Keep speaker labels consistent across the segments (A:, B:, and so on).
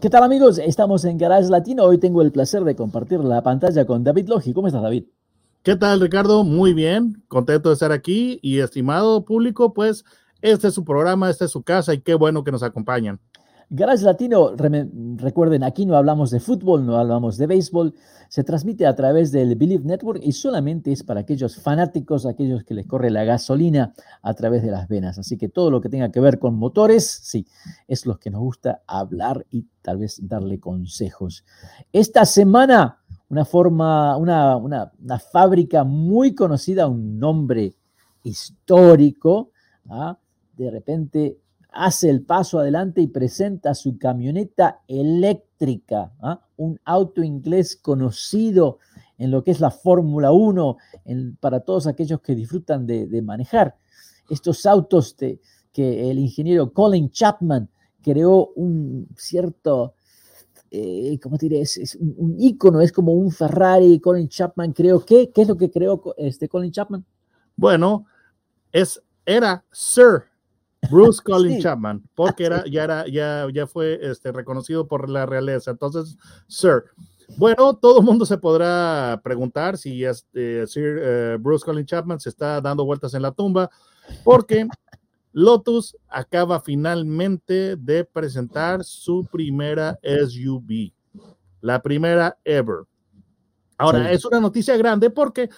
A: ¿Qué tal amigos? Estamos en Garage Latino. Hoy tengo el placer de compartir la pantalla con David Logi. ¿Cómo estás, David?
B: ¿Qué tal, Ricardo? Muy bien, contento de estar aquí y estimado público, pues este es su programa, esta es su casa y qué bueno que nos acompañan.
A: Garage Latino, recuerden, aquí no hablamos de fútbol, no hablamos de béisbol, se transmite a través del Believe Network y solamente es para aquellos fanáticos, aquellos que les corre la gasolina a través de las venas. Así que todo lo que tenga que ver con motores, sí, es lo que nos gusta hablar y tal vez darle consejos. Esta semana, una forma, una, una, fábrica muy conocida, un nombre histórico, ¿ah? de repente hace el paso adelante y presenta su camioneta eléctrica, ¿ah? un auto inglés conocido en lo que es la Fórmula 1, para todos aquellos que disfrutan de, manejar. Estos autos que el ingeniero Colin Chapman creó un cierto, eh, ¿cómo? Es, un, ícono, es como un Ferrari. Colin Chapman creó, ¿qué? ¿Qué es lo que creó este Colin Chapman?
B: Bueno, es, era Sir Bruce Colin Chapman, porque era, ya, era, ya, ya fue este, reconocido por la realeza. Entonces, Sir. Bueno, todo el mundo se podrá preguntar si este, Sir eh, Bruce Colin Chapman se está dando vueltas en la tumba, porque Lotus acaba finalmente de presentar su primera SUV, la primera ever. Ahora, es una noticia grande porque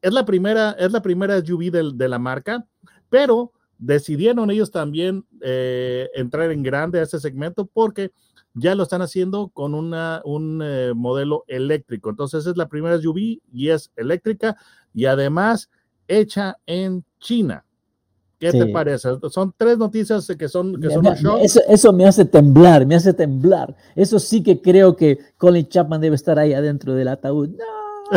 B: es la primera, es la primera SUV de, de la marca, pero decidieron ellos también eh, entrar en grande a ese segmento porque ya lo están haciendo con una, un eh, modelo eléctrico. Entonces es la primera SUV y es eléctrica y además hecha en China. ¿Qué te parece? Son tres noticias que son, que son
A: eso, eso, me hace temblar, me hace temblar. Eso sí que creo que Colin Chapman debe estar ahí adentro del ataúd. No,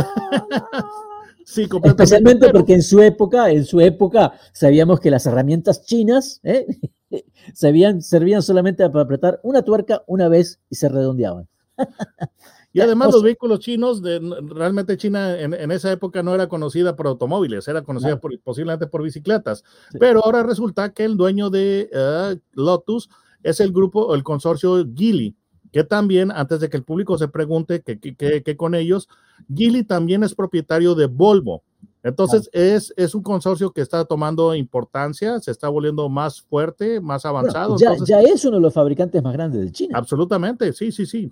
A: no. Sí, Especialmente porque en su época, en su época, sabíamos que las herramientas chinas ¿eh? servían, servían solamente para apretar una tuerca una vez y se redondeaban.
B: Y además los vehículos chinos, de, realmente China en, esa época no era conocida por automóviles, era conocida por, posiblemente por bicicletas. Pero ahora resulta que el dueño de eh, Lotus es el grupo, el consorcio Geely, que también, antes de que el público se pregunte qué con ellos, Gili también es propietario de Volvo. Entonces es, es un consorcio que está tomando importancia, se está volviendo más fuerte, más avanzado.
A: ya, ya, es uno de los fabricantes más grandes de China.
B: Absolutamente, sí, sí, sí.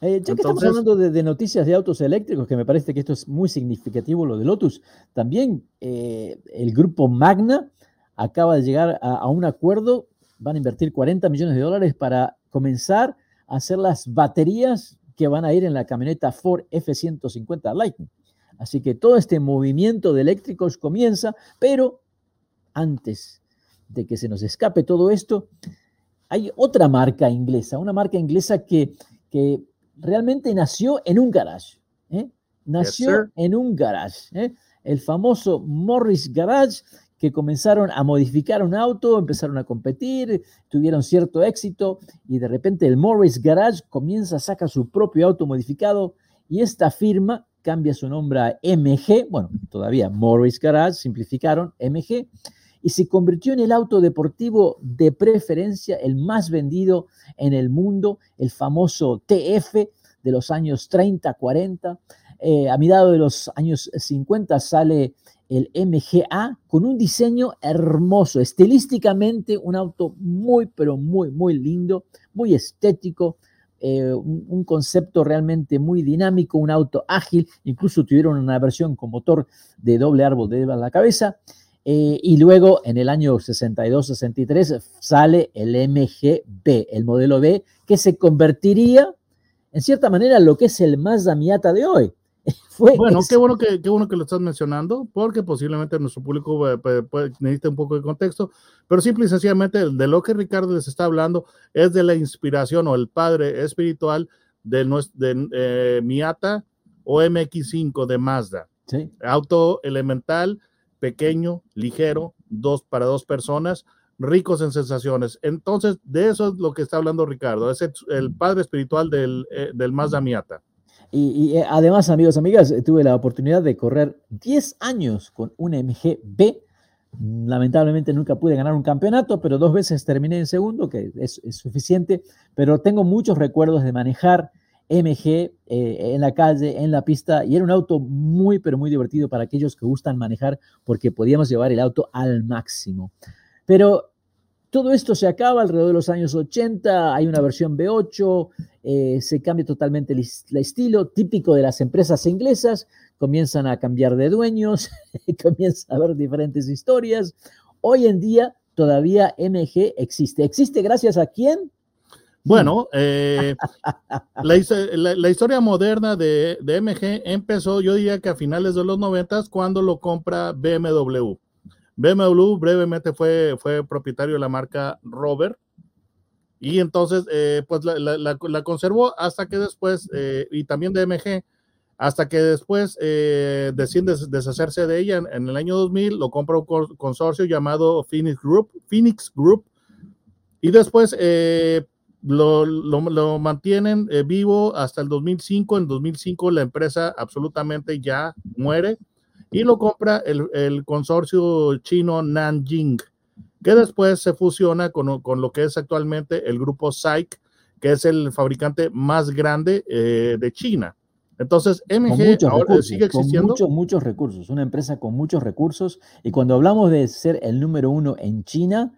A: Eh, ya que estamos hablando de, noticias de autos eléctricos, que me parece que esto es muy significativo, lo de Lotus, también eh, el grupo Magna acaba de llegar a, a, un acuerdo, van a invertir 40 millones de dólares para comenzar a hacer las baterías que van a ir en la camioneta Ford F-150 Lightning. Así que todo este movimiento de eléctricos comienza, pero antes de que se nos escape todo esto, hay otra marca inglesa, una marca inglesa que, que realmente nació en un garage. ¿eh? Nació en un garage. ¿eh? El famoso Morris Garage, que comenzaron a modificar un auto, empezaron a competir, tuvieron cierto éxito y de repente el Morris Garage comienza a sacar su propio auto modificado y esta firma cambia su nombre a MG, bueno, todavía Morris Garage, simplificaron MG, y se convirtió en el auto deportivo de preferencia, el más vendido en el mundo, el famoso TF de los años 30, 40. Eh, a mitad de los años 50 sale el MGA con un diseño hermoso, estilísticamente un auto muy, pero muy, muy lindo, muy estético, eh, un, concepto realmente muy dinámico, un auto ágil, incluso tuvieron una versión con motor de doble árbol de la cabeza. Eh, y luego en el año 62-63 sale el MGB, el modelo B, que se convertiría en cierta manera lo que es el Mazda Miata de hoy.
B: bueno, qué bueno, que, qué bueno que lo estás mencionando, porque posiblemente nuestro público eh, necesita un poco de contexto, pero simple y sencillamente de lo que Ricardo les está hablando es de la inspiración o el padre espiritual de, de eh, Miata o MX5 de Mazda. Auto elemental, pequeño, ligero, dos para dos personas, ricos en sensaciones. Entonces, de eso es lo que está hablando Ricardo, es el, padre espiritual del, eh, del Mazda Miata.
A: Y, eh, además, amigos, amigas, tuve la oportunidad de correr 10 años con un MGB. Lamentablemente nunca pude ganar un campeonato, pero dos veces terminé en segundo, que es, es suficiente. Pero tengo muchos recuerdos de manejar MG eh, en la calle, en la pista, y era un auto muy, pero muy divertido para aquellos que gustan manejar porque podíamos llevar el auto al máximo. Pero todo esto se acaba alrededor de los años 80, hay una versión V8, eh, se cambia totalmente el, estilo, típico de las empresas inglesas, comienzan a cambiar de dueños, comienza a haber diferentes historias. Hoy en día todavía MG existe. ¿Existe gracias a quién?
B: Bueno, eh, la, historia moderna de, MG empezó, yo diría que a finales de los noventas, cuando lo compra BMW. BMW brevemente fue, fue propietario de la marca Rover. Y entonces eh, pues la, conservó hasta que después, eh, y también de MG, hasta que después decide deshacerse de ella en, el año 2000, lo compra un consorcio llamado Phoenix Group, Phoenix Group. Y después lo, lo, mantienen eh, vivo hasta el 2005. En 2005 la empresa absolutamente ya muere y lo compra el, el consorcio chino Nanjing, que después se fusiona con, con, lo que es actualmente el grupo SAIC, que es el fabricante más grande eh, de China. Entonces, MG ahora sigue existiendo.
A: Con muchos, muchos recursos, una empresa con muchos recursos. Y cuando hablamos de ser el número uno en China,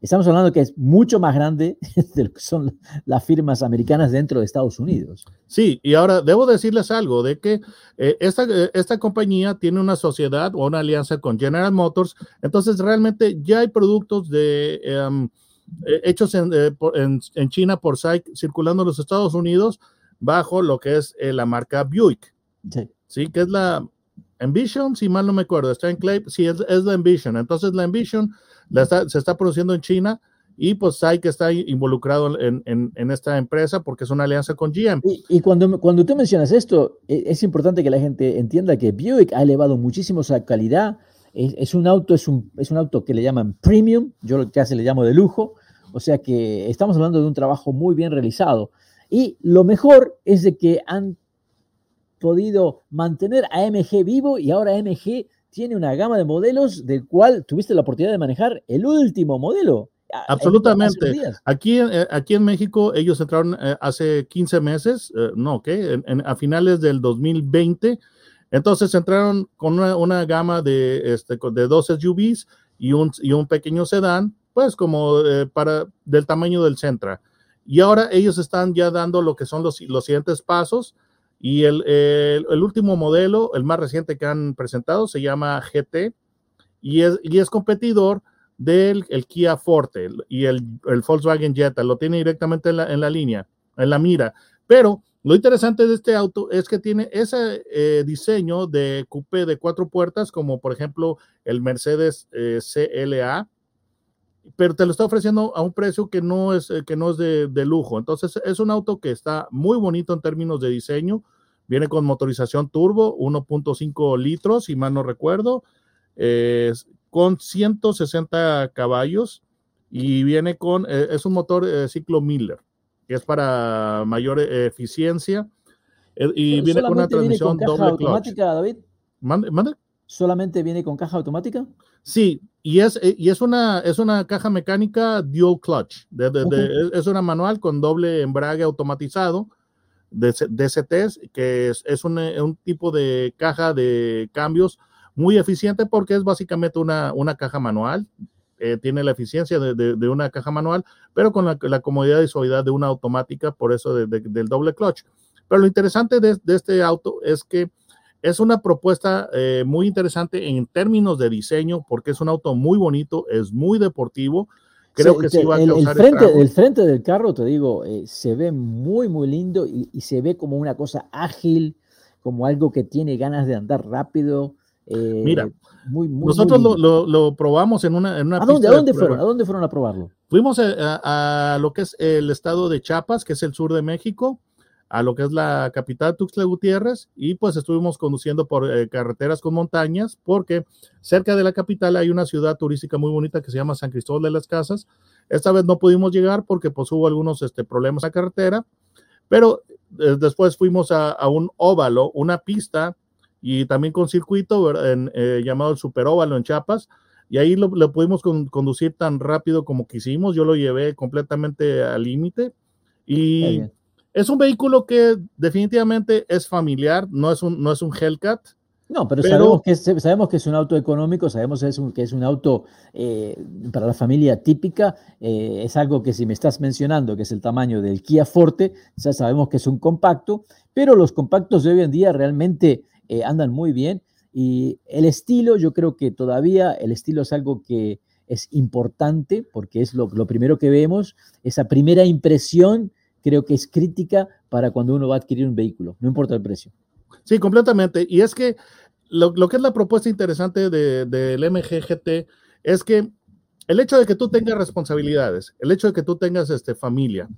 A: Estamos hablando que es mucho más grande de lo que son las firmas americanas dentro de Estados Unidos.
B: Sí, y ahora debo decirles algo de que eh, esta, eh, esta compañía tiene una sociedad o una alianza con General Motors, entonces realmente ya hay productos de, em, eh, hechos en, en, China por SAIC circulando en los Estados Unidos bajo lo que es la marca Buick. Sí. sí. que es la Ambition, si mal no me acuerdo, está en Clay, sí, es, es la Ambition. Entonces la Ambition se está produciendo en China y pues hay que estar involucrado en, esta empresa porque es una alianza con GM.
A: Y, cuando, cuando tú mencionas esto, e, es, importante que la gente entienda que Buick ha elevado muchísimo esa calidad. Es, un auto, es un, es un auto que le llaman premium, yo lo que hace le llamo de lujo, o sea que estamos hablando de un trabajo muy bien realizado. Y lo mejor es de que han podido mantener a MG vivo y ahora MG tiene una gama de modelos del cual tuviste la oportunidad de manejar el último modelo.
B: Absolutamente. Aquí, eh, aquí en México ellos entraron eh, hace 15 meses, eh, no, ¿qué? a finales del 2020. Entonces entraron con una, gama de, este, de dos SUVs y un, y un pequeño sedán, pues como para del tamaño del Centra. Y ahora ellos están ya dando lo que son los, los siguientes pasos y el, el, último modelo, el más reciente que han presentado, se llama GT y es, y es competidor del el Kia Forte y el, el, Volkswagen Jetta. Lo tiene directamente en la, en la, línea, en la mira. Pero lo interesante de este auto es que tiene ese eh, diseño de coupé de cuatro puertas, como por ejemplo el Mercedes eh, CLA, pero te lo está ofreciendo a un precio que no es, eh, que no es de, de, lujo. Entonces es un auto que está muy bonito en términos de diseño. Viene con motorización turbo, 1.5 litros, si mal no recuerdo, con 160 caballos y viene con, eh, es un motor eh, ciclo Miller, que es para mayor eficiencia y viene con una transmisión doble
A: automática, David?
B: ¿Mande? ¿Mande?
A: ¿Solamente viene con caja automática?
B: Sí, y es, eh, y es, una, es una caja mecánica dual clutch. es una manual con doble embrague automatizado de DCTs, que es, es un, tipo de caja de cambios muy eficiente porque es básicamente una, una caja manual. Eh, tiene la eficiencia de, una caja manual, pero con la, la, comodidad y suavidad de una automática, por eso del doble clutch. Pero lo interesante de, este auto es que es una propuesta eh, muy interesante en términos de diseño, porque es un auto muy bonito, es muy deportivo. Creo que sí va a
A: el, el frente, el frente del carro, te digo, eh, se ve muy, muy lindo y, se ve como una cosa ágil, como algo que tiene ganas de andar rápido.
B: Eh, Mira, muy, nosotros lo, probamos en una, en una
A: ¿A dónde, ¿a dónde fueron? ¿A dónde fueron a probarlo?
B: Fuimos a, a, lo que es el estado de Chiapas, que es el sur de México, a lo que es la capital Tuxtla Gutiérrez y pues estuvimos conduciendo por eh, carreteras con montañas porque cerca de la capital hay una ciudad turística muy bonita que se llama San Cristóbal de las Casas. Esta vez no pudimos llegar porque pues hubo algunos este, problemas a carretera, pero eh, después fuimos a, un óvalo, una pista y también con circuito eh, llamado el Superóvalo en Chiapas. Y ahí lo, pudimos conducir tan rápido como quisimos. Yo lo llevé completamente al límite. Y es un vehículo que definitivamente es familiar, no es un, no es un Hellcat.
A: No, pero, sabemos, que es, sabemos que es un auto económico, sabemos que es un, que es un auto eh, para la familia típica. Eh, es algo que si me estás mencionando, que es el tamaño del Kia Forte, ya sabemos que es un compacto, pero los compactos de hoy en día realmente eh, andan muy bien. Y el estilo, yo creo que todavía el estilo es algo que es importante porque es lo, lo primero que vemos, esa primera impresión creo que es crítica para cuando uno va a adquirir un vehículo, no importa el precio.
B: Sí, completamente. Y es que lo, que es la propuesta interesante del de, MGGT es que el hecho de que tú tengas responsabilidades, el hecho de que tú tengas este, familia,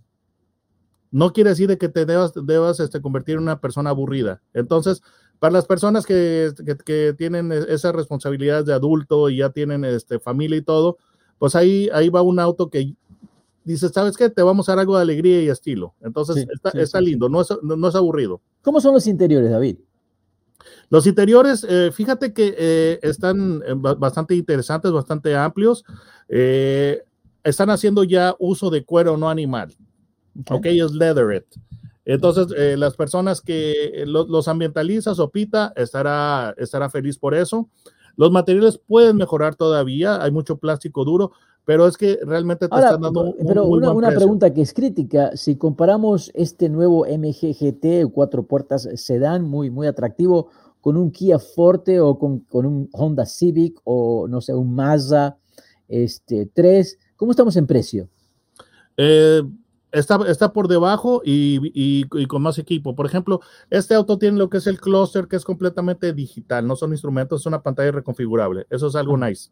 B: no quiere decir de que te debas, debas este, convertir en una persona aburrida. Entonces, para las personas que, que, tienen esas responsabilidades de adulto y ya tienen este, familia y todo, pues ahí, ahí va un auto que dices, ¿sabes qué? Te vamos a dar algo de alegría y estilo. Entonces, está, lindo, no es, no, es, aburrido.
A: ¿Cómo son los interiores, David?
B: Los interiores, eh, fíjate que eh, están eh, bastante interesantes, bastante amplios. están haciendo ya uso de cuero no animal. Ok, es leatherette. Entonces, las personas que los ambientalistas o PITA estará, estará feliz por eso. Los materiales pueden mejorar todavía, hay mucho plástico duro, pero es que realmente te están dando
A: un, Pero una, pregunta que es crítica, si comparamos este nuevo MGGT, cuatro puertas sedán, muy, muy atractivo, con un Kia Forte o con, un Honda Civic o no sé, un Mazda este, 3, ¿cómo estamos en precio?
B: Eh, está, está por debajo y, y, con más equipo. Por ejemplo, este auto tiene lo que es el cluster, que es completamente digital, no son instrumentos, es una pantalla reconfigurable. Eso es algo nice.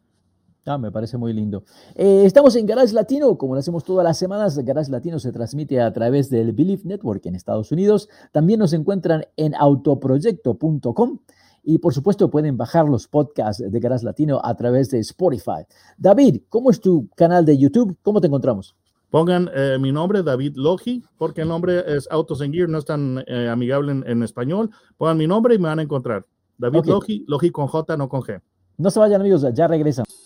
A: Ah, me parece muy lindo. Eh, estamos en Garage Latino, como lo hacemos todas las semanas. Garage Latino se transmite a través del Believe Network en Estados Unidos. También nos encuentran en autoproyecto.com. Y por supuesto pueden bajar los podcasts de Garage Latino a través de Spotify. David, ¿cómo es tu canal de YouTube? ¿Cómo te encontramos?
B: Pongan eh, mi nombre, David Logi, porque el nombre es Autos en Gear, no es tan eh, amigable en, español. Pongan mi nombre y me van a encontrar. David Logi, Logi con J, no con G.
A: No se vayan amigos, ya regresamos.